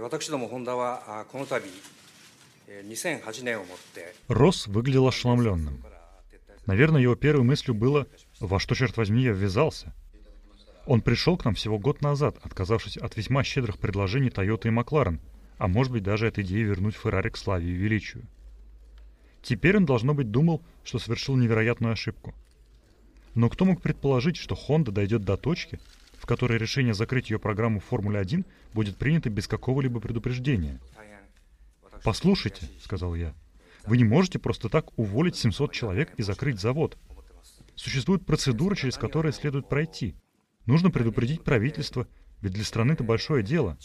私どもホンダはこの度2008年をもってРосс выглядел ошеломленным. Наверное, его первой мыслью было «Во что, черт возьми, я ввязался?» Он пришел к нам всего год назад, отказавшись от весьма щедрых предложений Toyota и Макларен, а может быть даже от идеи вернуть Феррари к славе и величию. Теперь он, должно быть, думал, что совершил невероятную ошибку. Но кто мог предположить, что Honda дойдет до точки, в которой решение закрыть ее программу в Формуле 1 будет принято без какого-либо предупреждения. «Послушайте», — сказал я, — «вы не можете просто так уволить 700 человек и закрыть завод. Существует процедура, через которую следует пройти. Нужно предупредить правительство, ведь для страны это большое дело.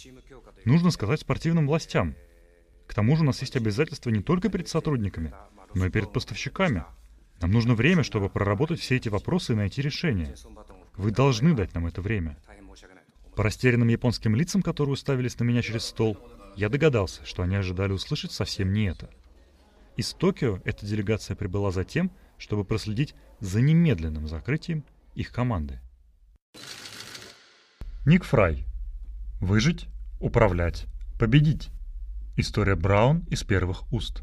Нужно сказать спортивным властям. К тому же у нас есть обязательства не только перед сотрудниками, но и перед поставщиками. Нам нужно время, чтобы проработать все эти вопросы и найти решение. Вы должны дать нам это время. По растерянным японским лицам, которые уставились на меня через стол, я догадался, что они ожидали услышать совсем не это. Из Токио эта делегация прибыла за тем, чтобы проследить за немедленным закрытием их команды. Ник Фрай. Выжить, управлять, победить. История Браун из первых уст.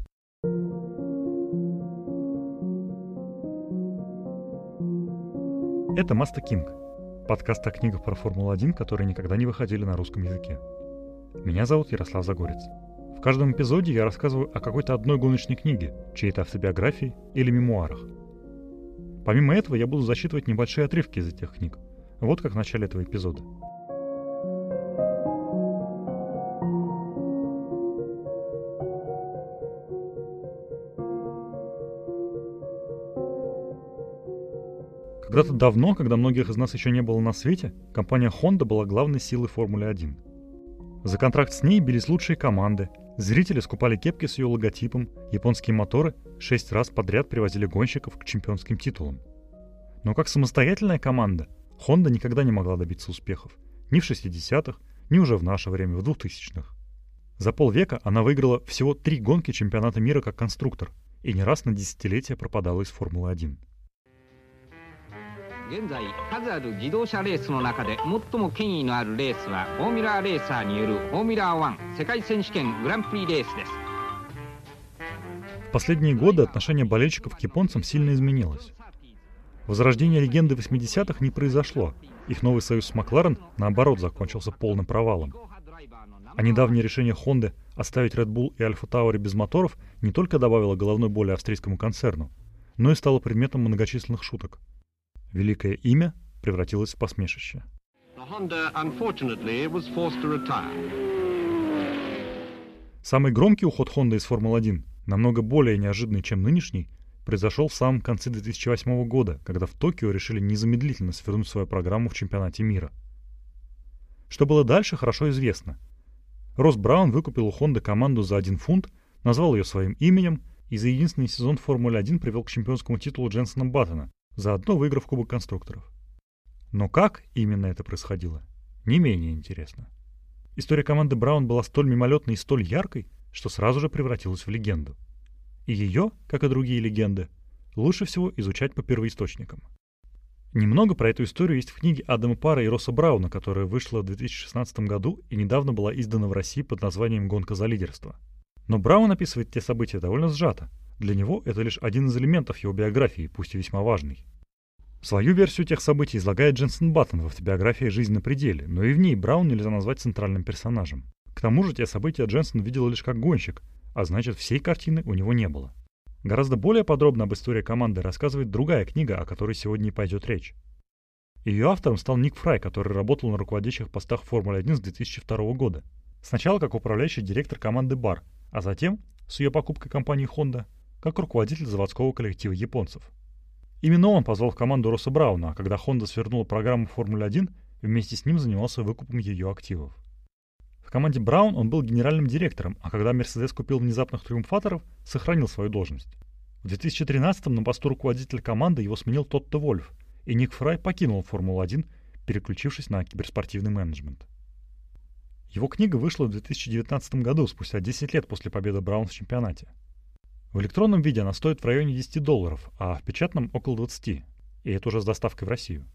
Это Маста Кинг, подкаст о книгах про Формулу-1, которые никогда не выходили на русском языке. Меня зовут Ярослав Загорец. В каждом эпизоде я рассказываю о какой-то одной гоночной книге, чьей-то автобиографии или мемуарах. Помимо этого, я буду зачитывать небольшие отрывки из этих книг. Вот как в начале этого эпизода. Когда-то давно, когда многих из нас еще не было на свете, компания Honda была главной силой Формулы 1. За контракт с ней бились лучшие команды, зрители скупали кепки с ее логотипом, японские моторы шесть раз подряд привозили гонщиков к чемпионским титулам. Но как самостоятельная команда, Honda никогда не могла добиться успехов. Ни в 60-х, ни уже в наше время, в 2000-х. За полвека она выиграла всего три гонки чемпионата мира как конструктор и не раз на десятилетия пропадала из Формулы 1. 現在数ある自動車レースの中で最も権威のあるレースはフォーミュラーレーサーによるフォーミュラー1世界選手権グランプリレースです В последние годы отношение болельщиков к японцам сильно изменилось. Возрождение легенды 80-х не произошло. Их новый союз с Макларен, наоборот, закончился полным провалом. А недавнее решение Хонды оставить Red Bull и Alpha Tauri без моторов не только добавило головной боли австрийскому концерну, но и стало предметом многочисленных шуток – Великое имя превратилось в посмешище. Самый громкий уход Honda из Формулы-1, намного более неожиданный, чем нынешний, произошел в самом конце 2008 года, когда в Токио решили незамедлительно свернуть свою программу в чемпионате мира. Что было дальше, хорошо известно. Росс Браун выкупил у Honda команду за один фунт, назвал ее своим именем и за единственный сезон Формулы-1 привел к чемпионскому титулу Дженсона Баттона, заодно выиграв Кубок конструкторов. Но как именно это происходило, не менее интересно. История команды Браун была столь мимолетной и столь яркой, что сразу же превратилась в легенду. И ее, как и другие легенды, лучше всего изучать по первоисточникам. Немного про эту историю есть в книге Адама Пара и Росса Брауна, которая вышла в 2016 году и недавно была издана в России под названием «Гонка за лидерство». Но Браун описывает те события довольно сжато, для него это лишь один из элементов его биографии, пусть и весьма важный. Свою версию тех событий излагает Дженсен Баттон в автобиографии «Жизнь на пределе», но и в ней Браун нельзя назвать центральным персонажем. К тому же те события Дженсен видел лишь как гонщик, а значит всей картины у него не было. Гораздо более подробно об истории команды рассказывает другая книга, о которой сегодня и пойдет речь. Ее автором стал Ник Фрай, который работал на руководящих постах Формулы-1 с 2002 года. Сначала как управляющий директор команды Бар, а затем, с ее покупкой компании Honda, как руководитель заводского коллектива японцев. Именно он позвал в команду Росса Брауна, а когда Honda свернула программу Формулы-1, вместе с ним занимался выкупом ее активов. В команде Браун он был генеральным директором, а когда Мерседес купил внезапных триумфаторов, сохранил свою должность. В 2013-м на посту руководителя команды его сменил Тотто Вольф, и Ник Фрай покинул Формулу-1, переключившись на киберспортивный менеджмент. Его книга вышла в 2019 году, спустя 10 лет после победы Браун в чемпионате. В электронном виде она стоит в районе 10 долларов, а в печатном около 20. И это уже с доставкой в Россию.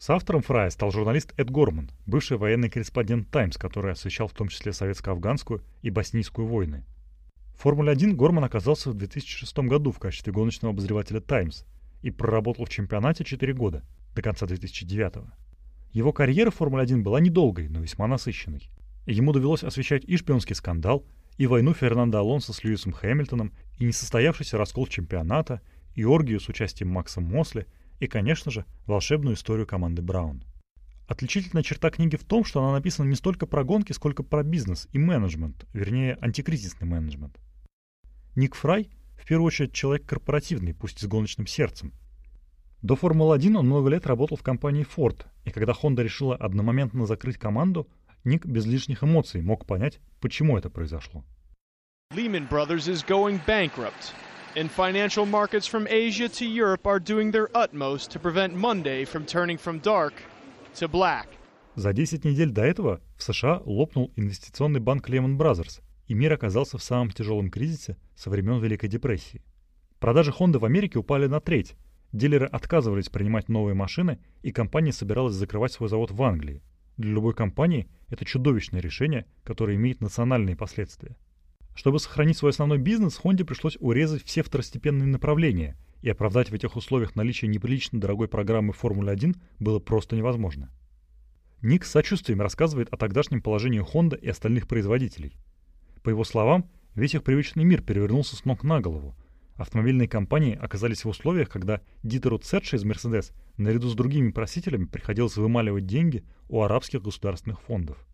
С автором Фрая стал журналист Эд Горман, бывший военный корреспондент «Таймс», который освещал в том числе советско-афганскую и боснийскую войны. В Формуле-1 Горман оказался в 2006 году в качестве гоночного обозревателя «Таймс» и проработал в чемпионате 4 года, до конца 2009 -го. Его карьера в Формуле-1 была недолгой, но весьма насыщенной. Ему довелось освещать и шпионский скандал, и войну Фернандо Алонсо с Льюисом Хэмилтоном, и несостоявшийся раскол чемпионата, и оргию с участием Макса Мосли – и, конечно же, волшебную историю команды Браун. Отличительная черта книги в том, что она написана не столько про гонки, сколько про бизнес и менеджмент, вернее, антикризисный менеджмент. Ник Фрай в первую очередь человек корпоративный, пусть и с гоночным сердцем. До Формулы-1 он много лет работал в компании Ford, и когда Honda решила одномоментно закрыть команду, Ник без лишних эмоций мог понять, почему это произошло. Lehman Brothers is going bankrupt and financial markets from Asia to Europe are doing their utmost to prevent Monday from turning from dark to black. За 10 недель до этого в США лопнул инвестиционный банк Lehman Brothers, и мир оказался в самом тяжелом кризисе со времен Великой депрессии. Продажи Honda в Америке упали на треть. Дилеры отказывались принимать новые машины, и компания собиралась закрывать свой завод в Англии. Для любой компании это чудовищное решение, которое имеет национальные последствия. Чтобы сохранить свой основной бизнес, Honda пришлось урезать все второстепенные направления, и оправдать в этих условиях наличие неприлично дорогой программы Формулы-1 было просто невозможно. Ник с сочувствием рассказывает о тогдашнем положении Honda и остальных производителей. По его словам, весь их привычный мир перевернулся с ног на голову. Автомобильные компании оказались в условиях, когда Дитеру Цетше из Mercedes наряду с другими просителями приходилось вымаливать деньги у арабских государственных фондов.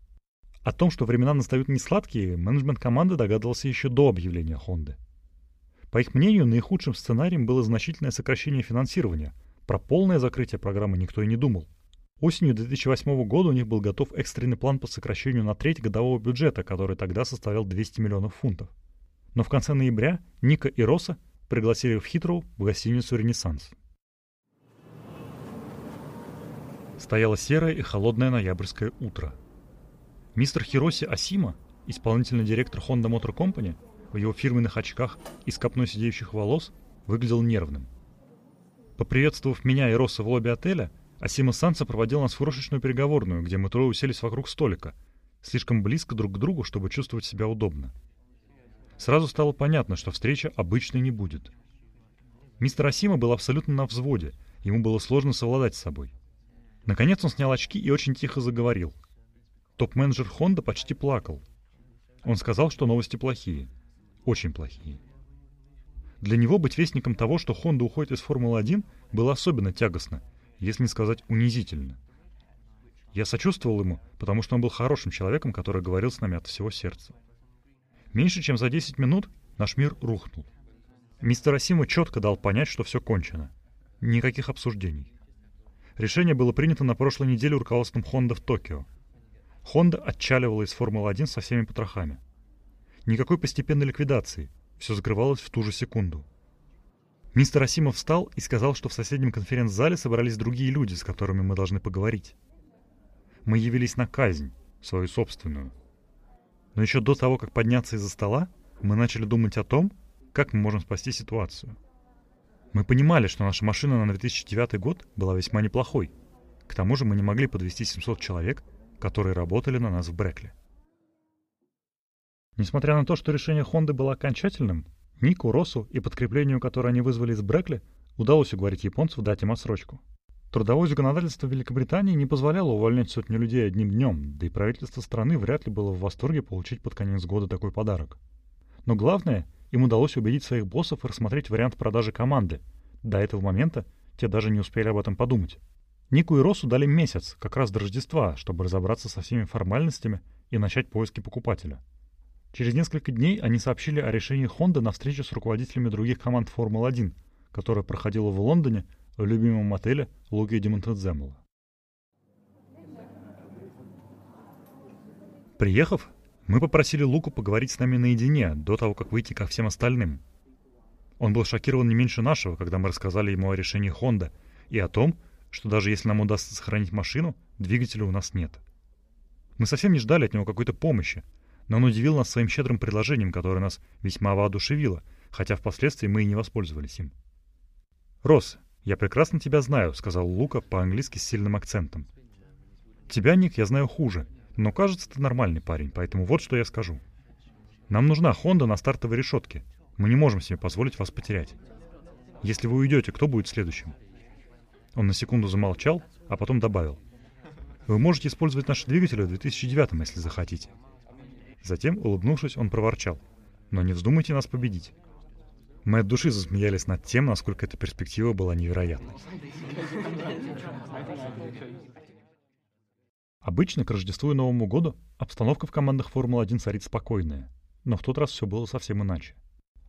О том, что времена настают несладкие, менеджмент команды догадывался еще до объявления Хонды. По их мнению, наихудшим сценарием было значительное сокращение финансирования. Про полное закрытие программы никто и не думал. Осенью 2008 года у них был готов экстренный план по сокращению на треть годового бюджета, который тогда составлял 200 миллионов фунтов. Но в конце ноября Ника и Роса пригласили в Хитроу в гостиницу «Ренессанс». Стояло серое и холодное ноябрьское утро – Мистер Хироси Асима, исполнительный директор Honda Motor Company, в его фирменных очках и с копной сидеющих волос, выглядел нервным. Поприветствовав меня и Росса в лобби отеля, Асима Санса проводил нас в крошечную переговорную, где мы трое уселись вокруг столика, слишком близко друг к другу, чтобы чувствовать себя удобно. Сразу стало понятно, что встреча обычной не будет. Мистер Асима был абсолютно на взводе, ему было сложно совладать с собой. Наконец он снял очки и очень тихо заговорил — Топ-менеджер Honda почти плакал. Он сказал, что новости плохие. Очень плохие. Для него быть вестником того, что Honda уходит из Формулы-1, было особенно тягостно, если не сказать унизительно. Я сочувствовал ему, потому что он был хорошим человеком, который говорил с нами от всего сердца. Меньше чем за 10 минут наш мир рухнул. Мистер Асима четко дал понять, что все кончено. Никаких обсуждений. Решение было принято на прошлой неделе руководством Honda в Токио — Honda отчаливала из Формулы-1 со всеми потрохами. Никакой постепенной ликвидации. Все закрывалось в ту же секунду. Мистер Асимов встал и сказал, что в соседнем конференц-зале собрались другие люди, с которыми мы должны поговорить. Мы явились на казнь, свою собственную. Но еще до того, как подняться из-за стола, мы начали думать о том, как мы можем спасти ситуацию. Мы понимали, что наша машина на 2009 год была весьма неплохой. К тому же мы не могли подвести 700 человек которые работали на нас в Брекле. Несмотря на то, что решение Хонды было окончательным, Нику, Росу и подкреплению, которое они вызвали из Брекли, удалось уговорить японцев дать им отсрочку. Трудовое законодательство Великобритании не позволяло увольнять сотни людей одним днем, да и правительство страны вряд ли было в восторге получить под конец года такой подарок. Но главное, им удалось убедить своих боссов рассмотреть вариант продажи команды. До этого момента те даже не успели об этом подумать. Нику и Росу дали месяц, как раз до Рождества, чтобы разобраться со всеми формальностями и начать поиски покупателя. Через несколько дней они сообщили о решении Honda на встречу с руководителями других команд Формулы-1, которая проходила в Лондоне в любимом отеле Луги Димонтеземола. Приехав, мы попросили Луку поговорить с нами наедине, до того, как выйти ко всем остальным. Он был шокирован не меньше нашего, когда мы рассказали ему о решении Honda и о том, что даже если нам удастся сохранить машину, двигателя у нас нет. Мы совсем не ждали от него какой-то помощи, но он удивил нас своим щедрым предложением, которое нас весьма воодушевило, хотя впоследствии мы и не воспользовались им. «Росс, «Я прекрасно тебя знаю», — сказал Лука по-английски с сильным акцентом. «Тебя, Ник, я знаю хуже, но кажется, ты нормальный парень, поэтому вот что я скажу. Нам нужна Хонда на стартовой решетке. Мы не можем себе позволить вас потерять. Если вы уйдете, кто будет следующим?» Он на секунду замолчал, а потом добавил. «Вы можете использовать наши двигатели в 2009 если захотите». Затем, улыбнувшись, он проворчал. «Но не вздумайте нас победить. Мы от души засмеялись над тем, насколько эта перспектива была невероятной. Обычно к Рождеству и Новому году обстановка в командах Формулы-1 царит спокойная, но в тот раз все было совсем иначе.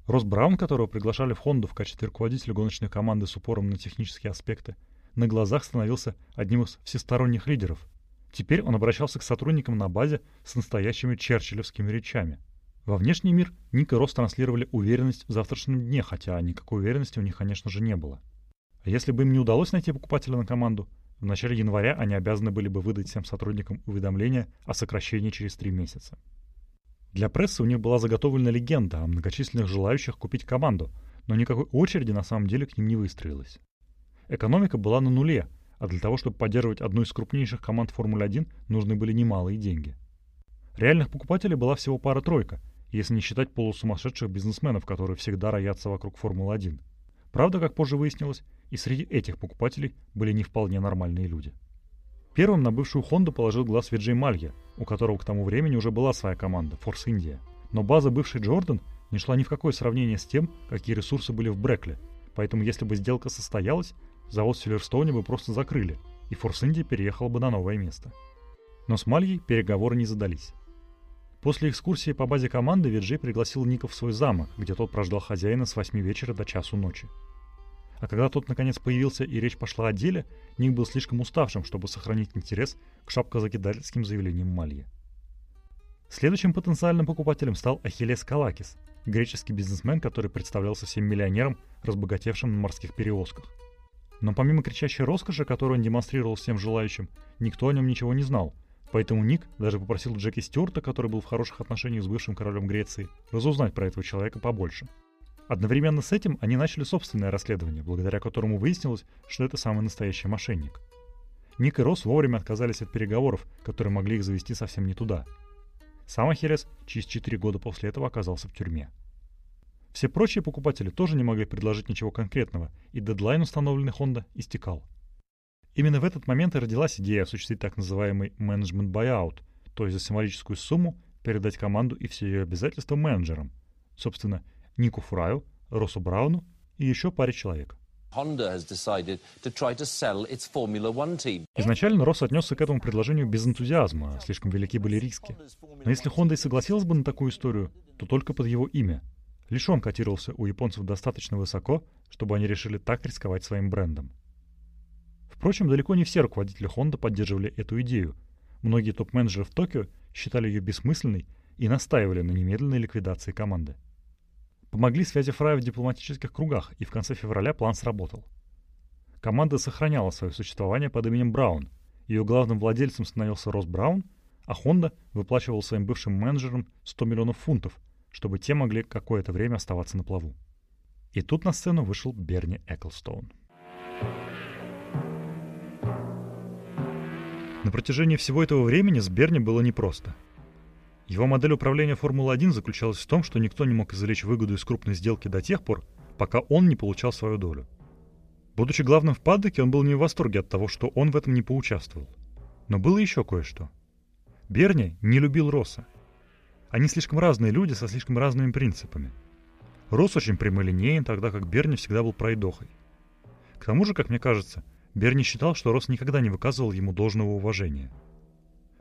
Росс Браун, которого приглашали в Хонду в качестве руководителя гоночной команды с упором на технические аспекты, на глазах становился одним из всесторонних лидеров. Теперь он обращался к сотрудникам на базе с настоящими черчиллевскими речами – во внешний мир Ник и Рос транслировали уверенность в завтрашнем дне, хотя никакой уверенности у них, конечно же, не было. А если бы им не удалось найти покупателя на команду, в начале января они обязаны были бы выдать всем сотрудникам уведомление о сокращении через три месяца. Для прессы у них была заготовлена легенда о многочисленных желающих купить команду, но никакой очереди на самом деле к ним не выстроилась. Экономика была на нуле, а для того, чтобы поддерживать одну из крупнейших команд Формулы-1, нужны были немалые деньги. Реальных покупателей была всего пара-тройка – если не считать полусумасшедших бизнесменов, которые всегда роятся вокруг Формулы-1. Правда, как позже выяснилось, и среди этих покупателей были не вполне нормальные люди. Первым на бывшую Хонду положил глаз Виджей Малья, у которого к тому времени уже была своя команда – Force India. Но база бывшей Джордан не шла ни в какое сравнение с тем, какие ресурсы были в Брекле, поэтому если бы сделка состоялась, завод в Силверстоуне бы просто закрыли, и Force India переехала бы на новое место. Но с Мальей переговоры не задались. После экскурсии по базе команды Виджей пригласил Ника в свой замок, где тот прождал хозяина с 8 вечера до часу ночи. А когда тот наконец появился и речь пошла о деле, Ник был слишком уставшим, чтобы сохранить интерес к шапкозакидательским заявлениям Мальи. Следующим потенциальным покупателем стал Ахиллес Калакис, греческий бизнесмен, который представлялся всем миллионером, разбогатевшим на морских перевозках. Но помимо кричащей роскоши, которую он демонстрировал всем желающим, никто о нем ничего не знал, Поэтому Ник даже попросил Джеки Стюарта, который был в хороших отношениях с бывшим королем Греции, разузнать про этого человека побольше. Одновременно с этим они начали собственное расследование, благодаря которому выяснилось, что это самый настоящий мошенник. Ник и Росс вовремя отказались от переговоров, которые могли их завести совсем не туда. Сам Ахиллес через 4 года после этого оказался в тюрьме. Все прочие покупатели тоже не могли предложить ничего конкретного, и дедлайн, установленный Honda, истекал. Именно в этот момент и родилась идея осуществить так называемый менеджмент buyout, то есть за символическую сумму передать команду и все ее обязательства менеджерам. Собственно, Нику Фраю, Росу Брауну и еще паре человек. Изначально Росс отнесся к этому предложению без энтузиазма, слишком велики были риски. Но если Honda и согласилась бы на такую историю, то только под его имя. Лишь он котировался у японцев достаточно высоко, чтобы они решили так рисковать своим брендом. Впрочем, далеко не все руководители Honda поддерживали эту идею. Многие топ-менеджеры в Токио считали ее бессмысленной и настаивали на немедленной ликвидации команды. Помогли связи Фрая в дипломатических кругах, и в конце февраля план сработал. Команда сохраняла свое существование под именем Браун. Ее главным владельцем становился Росс Браун, а Honda выплачивал своим бывшим менеджерам 100 миллионов фунтов, чтобы те могли какое-то время оставаться на плаву. И тут на сцену вышел Берни Эклстоун. На протяжении всего этого времени с Берни было непросто. Его модель управления Формулой-1 заключалась в том, что никто не мог извлечь выгоду из крупной сделки до тех пор, пока он не получал свою долю. Будучи главным в паддоке, он был не в восторге от того, что он в этом не поучаствовал. Но было еще кое-что. Берни не любил Росса. Они слишком разные люди со слишком разными принципами. Росс очень прямолинеен, тогда как Берни всегда был пройдохой. К тому же, как мне кажется, Берни считал, что Росс никогда не выказывал ему должного уважения.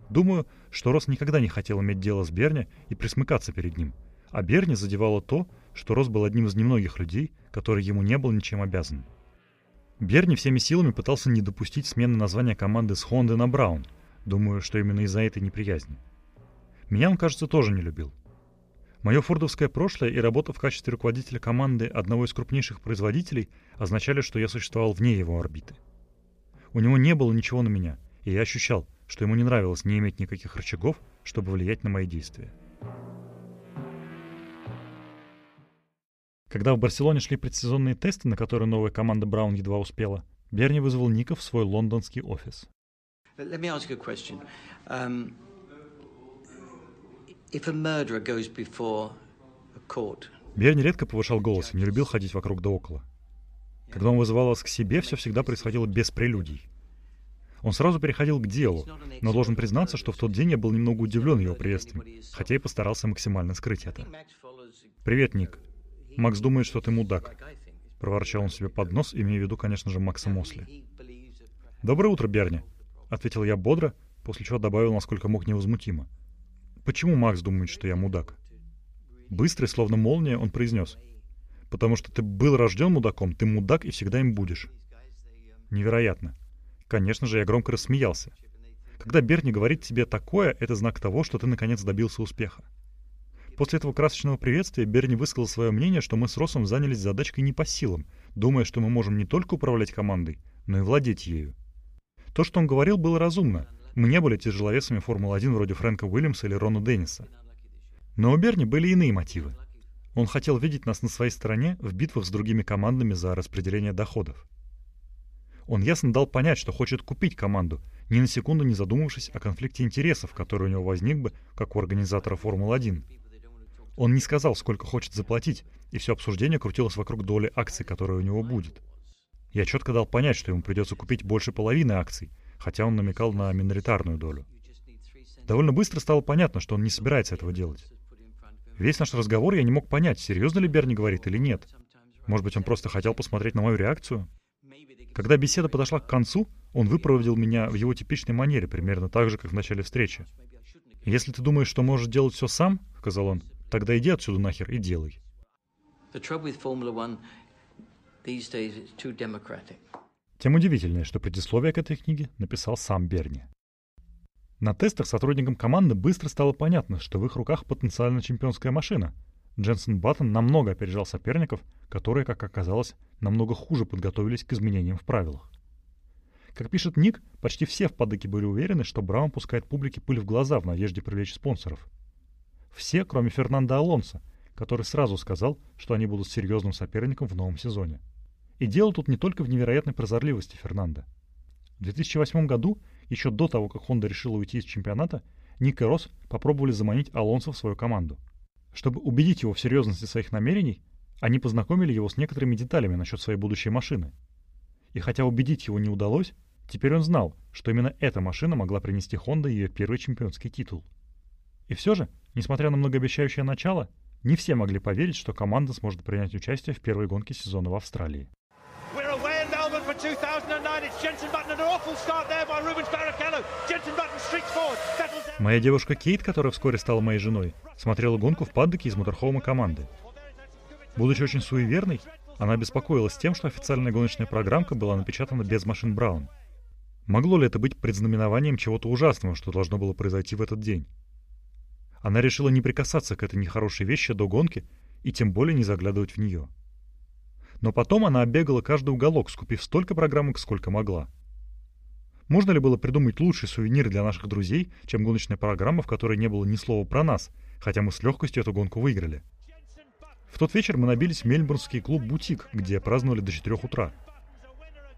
Думаю, что Росс никогда не хотел иметь дело с Берни и присмыкаться перед ним, а Берни задевало то, что Росс был одним из немногих людей, который ему не был ничем обязан. Берни всеми силами пытался не допустить смены названия команды с Хонды на Браун, думаю, что именно из-за этой неприязни. Меня он, кажется, тоже не любил. Мое фордовское прошлое и работа в качестве руководителя команды одного из крупнейших производителей означали, что я существовал вне его орбиты – у него не было ничего на меня, и я ощущал, что ему не нравилось не иметь никаких рычагов, чтобы влиять на мои действия. Когда в Барселоне шли предсезонные тесты, на которые новая команда Браун едва успела, Берни вызвал Ника в свой лондонский офис. Um, Берни редко повышал голос и не любил ходить вокруг да около. Когда он вызывал вас к себе, все всегда происходило без прелюдий. Он сразу переходил к делу, но должен признаться, что в тот день я был немного удивлен его приветствием, хотя и постарался максимально скрыть это. «Привет, Ник. Макс думает, что ты мудак», — проворчал он себе под нос, имея в виду, конечно же, Макса Мосли. «Доброе утро, Берни», — ответил я бодро, после чего добавил, насколько мог невозмутимо. «Почему Макс думает, что я мудак?» Быстрый, словно молния, он произнес. «Потому что ты был рожден мудаком, ты мудак и всегда им будешь». Невероятно. Конечно же, я громко рассмеялся. Когда Берни говорит тебе такое, это знак того, что ты наконец добился успеха. После этого красочного приветствия Берни высказал свое мнение, что мы с Росом занялись задачкой не по силам, думая, что мы можем не только управлять командой, но и владеть ею. То, что он говорил, было разумно. Мы не были тяжеловесами Формулы-1 вроде Фрэнка Уильямса или Рона Денниса. Но у Берни были иные мотивы. Он хотел видеть нас на своей стороне в битвах с другими командами за распределение доходов. Он ясно дал понять, что хочет купить команду, ни на секунду не задумавшись о конфликте интересов, который у него возник бы, как у организатора Формулы-1. Он не сказал, сколько хочет заплатить, и все обсуждение крутилось вокруг доли акций, которая у него будет. Я четко дал понять, что ему придется купить больше половины акций, хотя он намекал на миноритарную долю. Довольно быстро стало понятно, что он не собирается этого делать. Весь наш разговор я не мог понять, серьезно ли Берни говорит или нет. Может быть, он просто хотел посмотреть на мою реакцию? Когда беседа подошла к концу, он выпроводил меня в его типичной манере, примерно так же, как в начале встречи. «Если ты думаешь, что можешь делать все сам, — сказал он, — тогда иди отсюда нахер и делай». Тем удивительнее, что предисловие к этой книге написал сам Берни. На тестах сотрудникам команды быстро стало понятно, что в их руках потенциально чемпионская машина — Дженсен Баттон намного опережал соперников, которые, как оказалось, намного хуже подготовились к изменениям в правилах. Как пишет Ник, почти все в падоке были уверены, что Браун пускает публике пыль в глаза в надежде привлечь спонсоров. Все, кроме Фернандо Алонса, который сразу сказал, что они будут серьезным соперником в новом сезоне. И дело тут не только в невероятной прозорливости Фернандо. В 2008 году, еще до того, как Honda решила уйти из чемпионата, Ник и Росс попробовали заманить Алонса в свою команду – чтобы убедить его в серьезности своих намерений, они познакомили его с некоторыми деталями насчет своей будущей машины. И хотя убедить его не удалось, теперь он знал, что именно эта машина могла принести Honda ее первый чемпионский титул. И все же, несмотря на многообещающее начало, не все могли поверить, что команда сможет принять участие в первой гонке сезона в Австралии. Моя девушка Кейт, которая вскоре стала моей женой, смотрела гонку в паддоке из моторхоума команды. Будучи очень суеверной, она беспокоилась тем, что официальная гоночная программка была напечатана без машин Браун. Могло ли это быть предзнаменованием чего-то ужасного, что должно было произойти в этот день? Она решила не прикасаться к этой нехорошей вещи до гонки и тем более не заглядывать в нее. Но потом она оббегала каждый уголок, скупив столько программок, сколько могла. Можно ли было придумать лучший сувенир для наших друзей, чем гоночная программа, в которой не было ни слова про нас, хотя мы с легкостью эту гонку выиграли? В тот вечер мы набились в мельбурнский клуб «Бутик», где праздновали до 4 утра.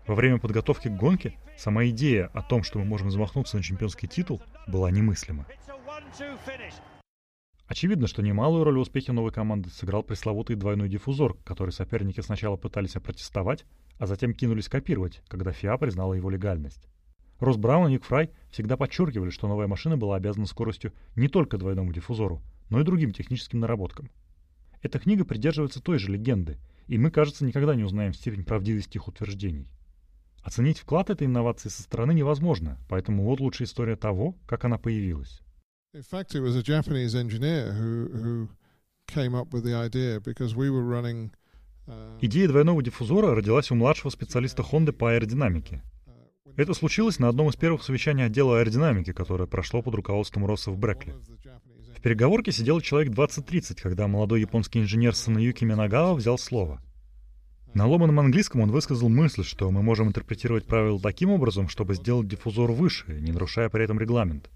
Во время подготовки к гонке сама идея о том, что мы можем замахнуться на чемпионский титул, была немыслима. Очевидно, что немалую роль в успехе новой команды сыграл пресловутый двойной диффузор, который соперники сначала пытались опротестовать, а затем кинулись копировать, когда ФИА признала его легальность. Росс Браун и Ник Фрай всегда подчеркивали, что новая машина была обязана скоростью не только двойному диффузору, но и другим техническим наработкам. Эта книга придерживается той же легенды, и мы, кажется, никогда не узнаем степень правдивости их утверждений. Оценить вклад этой инновации со стороны невозможно, поэтому вот лучшая история того, как она появилась. In fact, it was a Japanese engineer who, who came up with the idea because we were running uh, Идея двойного диффузора родилась у младшего специалиста Honda по аэродинамике. Это случилось на одном из первых совещаний отдела аэродинамики, которое прошло под руководством Росса в Брекли. В переговорке сидел человек 20-30, когда молодой японский инженер Санаюки Минагава взял слово. На ломаном английском он высказал мысль, что мы можем интерпретировать правила таким образом, чтобы сделать диффузор выше, не нарушая при этом регламент.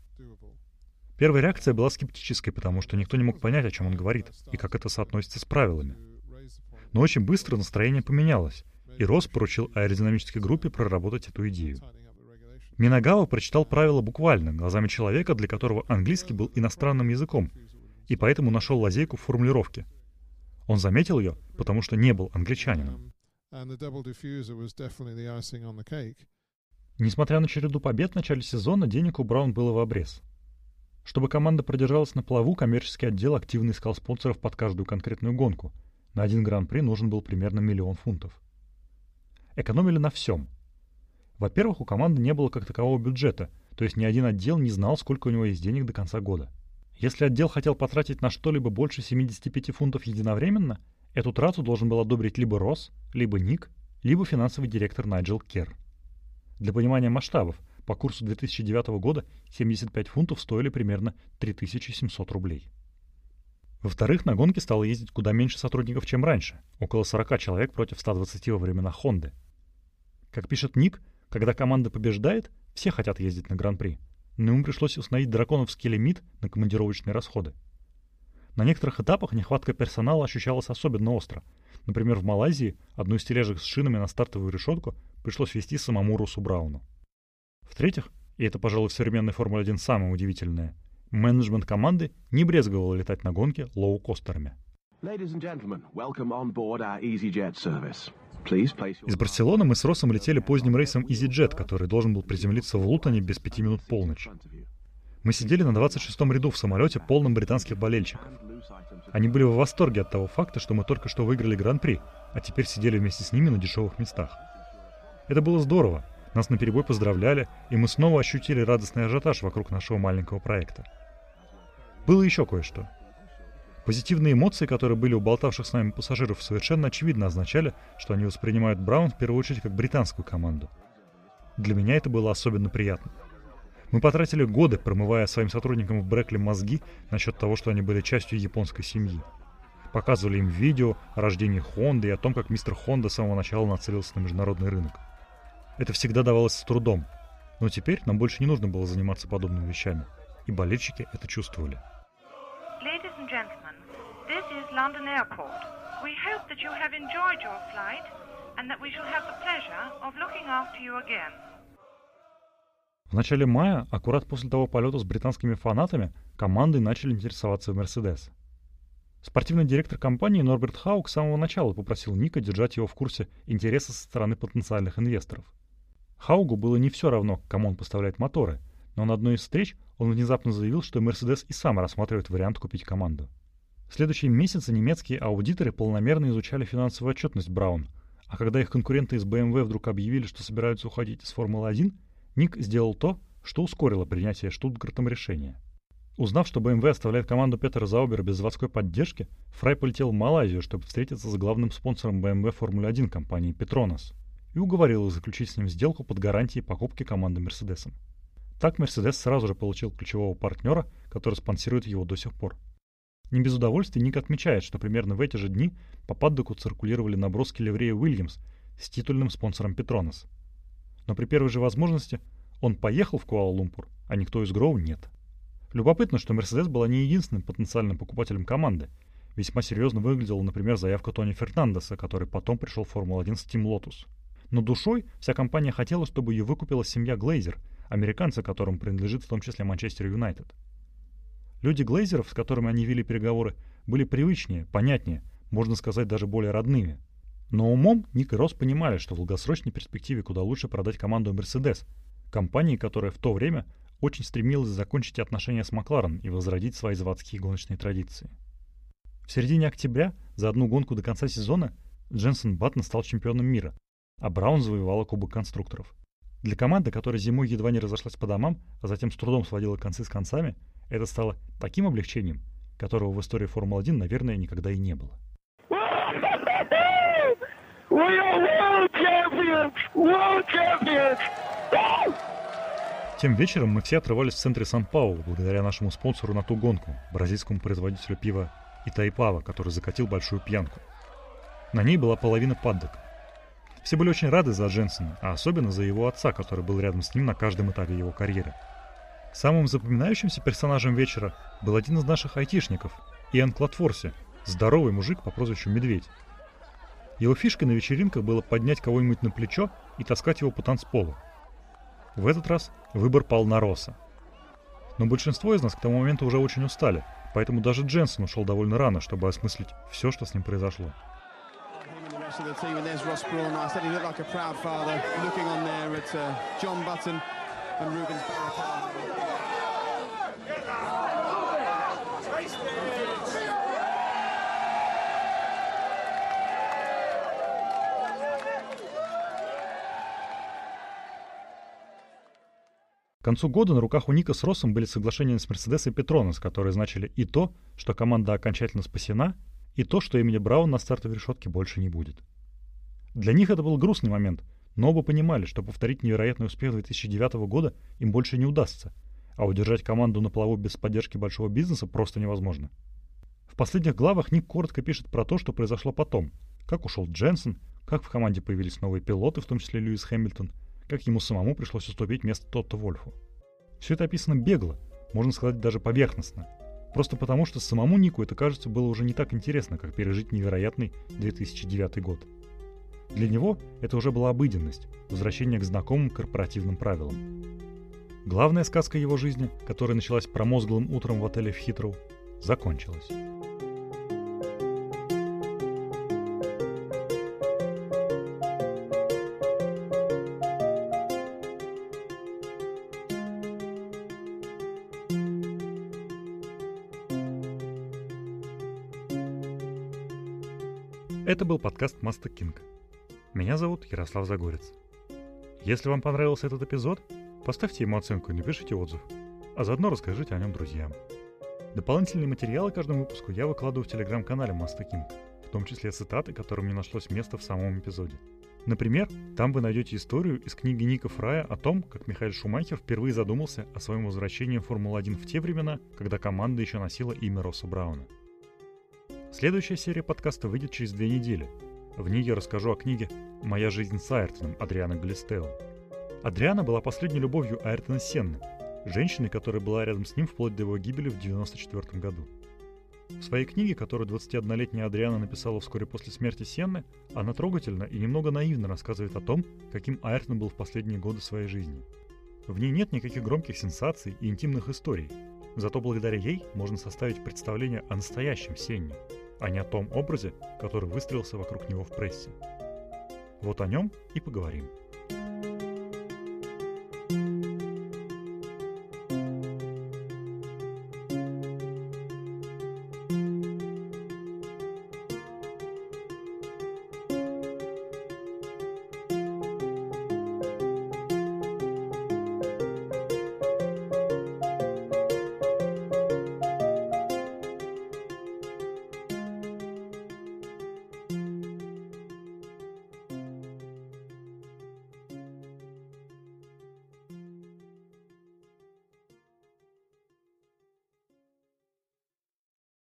Первая реакция была скептической, потому что никто не мог понять, о чем он говорит, и как это соотносится с правилами. Но очень быстро настроение поменялось, и Росс поручил аэродинамической группе проработать эту идею. Минагава прочитал правила буквально, глазами человека, для которого английский был иностранным языком, и поэтому нашел лазейку в формулировке. Он заметил ее, потому что не был англичанином. Несмотря на череду побед в начале сезона, денег у Браун было в обрез. Чтобы команда продержалась на плаву, коммерческий отдел активно искал спонсоров под каждую конкретную гонку. На один гран-при нужен был примерно миллион фунтов. Экономили на всем. Во-первых, у команды не было как такового бюджета, то есть ни один отдел не знал, сколько у него есть денег до конца года. Если отдел хотел потратить на что-либо больше 75 фунтов единовременно, эту трату должен был одобрить либо Росс, либо Ник, либо финансовый директор Найджел Керр. Для понимания масштабов, по курсу 2009 года 75 фунтов стоили примерно 3700 рублей. Во-вторых, на гонки стало ездить куда меньше сотрудников, чем раньше, около 40 человек против 120 во времена Хонды. Как пишет Ник, когда команда побеждает, все хотят ездить на Гран-при, но ему пришлось установить драконовский лимит на командировочные расходы. На некоторых этапах нехватка персонала ощущалась особенно остро. Например, в Малайзии одну из тележек с шинами на стартовую решетку пришлось вести самому Русу Брауну. В-третьих, и это, пожалуй, в современной Формуле-1 самое удивительное, менеджмент команды не брезговал летать на гонке лоукостерами. Из Барселоны мы с Росом летели поздним рейсом EasyJet, который должен был приземлиться в Лутоне без пяти минут полночь. Мы сидели на 26-м ряду в самолете, полном британских болельщиков. Они были в восторге от того факта, что мы только что выиграли Гран-при, а теперь сидели вместе с ними на дешевых местах. Это было здорово. Нас на перебой поздравляли, и мы снова ощутили радостный ажиотаж вокруг нашего маленького проекта. Было еще кое-что. Позитивные эмоции, которые были у болтавших с нами пассажиров, совершенно очевидно означали, что они воспринимают Браун в первую очередь как британскую команду. Для меня это было особенно приятно. Мы потратили годы, промывая своим сотрудникам в Брэкли мозги насчет того, что они были частью японской семьи. Показывали им видео о рождении Хонды и о том, как мистер Хонда с самого начала нацелился на международный рынок. Это всегда давалось с трудом. Но теперь нам больше не нужно было заниматься подобными вещами. И болельщики это чувствовали. London Airport. We hope that you have enjoyed your flight and that we shall have the pleasure of looking after you again. В начале мая, аккурат после того полета с британскими фанатами, команды начали интересоваться в Мерседес. Спортивный директор компании Норберт Хаук с самого начала попросил Ника держать его в курсе интереса со стороны потенциальных инвесторов. Хаугу было не все равно, кому он поставляет моторы, но на одной из встреч он внезапно заявил, что Мерседес и сам рассматривает вариант купить команду. В следующие месяцы немецкие аудиторы полномерно изучали финансовую отчетность Браун, а когда их конкуренты из BMW вдруг объявили, что собираются уходить из Формулы-1, Ник сделал то, что ускорило принятие Штутгартом решения. Узнав, что BMW оставляет команду Петера Заубера без заводской поддержки, Фрай полетел в Малайзию, чтобы встретиться с главным спонсором BMW Формулы-1 компанией Petronas и уговорил их заключить с ним сделку под гарантией покупки команды Мерседесом. Так Мерседес сразу же получил ключевого партнера, который спонсирует его до сих пор – не без удовольствия Ник отмечает, что примерно в эти же дни по паддоку циркулировали наброски ливрея Уильямс с титульным спонсором Петронес. Но при первой же возможности он поехал в Куала-Лумпур, а никто из Гроу нет. Любопытно, что Мерседес была не единственным потенциальным покупателем команды. Весьма серьезно выглядела, например, заявка Тони Фернандеса, который потом пришел в Формулу-1 с Team Lotus. Но душой вся компания хотела, чтобы ее выкупила семья Глейзер, американцы, которым принадлежит в том числе Манчестер Юнайтед. Люди Глейзеров, с которыми они вели переговоры, были привычнее, понятнее, можно сказать, даже более родными. Но умом Ник и Росс понимали, что в долгосрочной перспективе куда лучше продать команду Mercedes, компании, которая в то время очень стремилась закончить отношения с Макларен и возродить свои заводские гоночные традиции. В середине октября, за одну гонку до конца сезона, Дженсен Баттон стал чемпионом мира, а Браун завоевала Кубок конструкторов. Для команды, которая зимой едва не разошлась по домам, а затем с трудом сводила концы с концами, это стало таким облегчением, которого в истории Формулы-1, наверное, никогда и не было. Тем вечером мы все отрывались в центре Сан-Паулу благодаря нашему спонсору на ту гонку, бразильскому производителю пива Итайпава, который закатил большую пьянку. На ней была половина паддок. Все были очень рады за Дженсона, а особенно за его отца, который был рядом с ним на каждом этапе его карьеры – Самым запоминающимся персонажем вечера был один из наших айтишников, Иэн Клатфорси, здоровый мужик по прозвищу Медведь. Его фишкой на вечеринках было поднять кого-нибудь на плечо и таскать его по танцполу. В этот раз выбор пал на Росса. Но большинство из нас к тому моменту уже очень устали, поэтому даже Дженсен ушел довольно рано, чтобы осмыслить все, что с ним произошло. К концу года на руках у Ника с Россом были соглашения с Мерседес и Петронос, которые значили и то, что команда окончательно спасена, и то, что имени Браун на стартовой решетке больше не будет. Для них это был грустный момент, но оба понимали, что повторить невероятный успех 2009 года им больше не удастся, а удержать команду на плаву без поддержки большого бизнеса просто невозможно. В последних главах Ник коротко пишет про то, что произошло потом, как ушел Дженсен, как в команде появились новые пилоты, в том числе Льюис Хэмилтон – как ему самому пришлось уступить место Тотто Вольфу. Все это описано бегло, можно сказать даже поверхностно. Просто потому, что самому Нику это, кажется, было уже не так интересно, как пережить невероятный 2009 год. Для него это уже была обыденность, возвращение к знакомым корпоративным правилам. Главная сказка его жизни, которая началась промозглым утром в отеле в Хитроу, закончилась. Это был подкаст Маста Кинг. Меня зовут Ярослав Загорец. Если вам понравился этот эпизод, поставьте ему оценку и напишите отзыв, а заодно расскажите о нем друзьям. Дополнительные материалы каждому выпуску я выкладываю в телеграм-канале Маста Кинг, в том числе цитаты, которым не нашлось места в самом эпизоде. Например, там вы найдете историю из книги Ника Фрая о том, как Михаил Шумахер впервые задумался о своем возвращении в Формулу-1 в те времена, когда команда еще носила имя Росса Брауна. Следующая серия подкаста выйдет через две недели. В ней я расскажу о книге «Моя жизнь с Айртоном» Адриана Галистео. Адриана была последней любовью Айртона Сенны, женщиной, которая была рядом с ним вплоть до его гибели в 1994 году. В своей книге, которую 21-летняя Адриана написала вскоре после смерти Сенны, она трогательно и немного наивно рассказывает о том, каким Айртон был в последние годы своей жизни. В ней нет никаких громких сенсаций и интимных историй, зато благодаря ей можно составить представление о настоящем Сенне – а не о том образе, который выстроился вокруг него в прессе. Вот о нем и поговорим.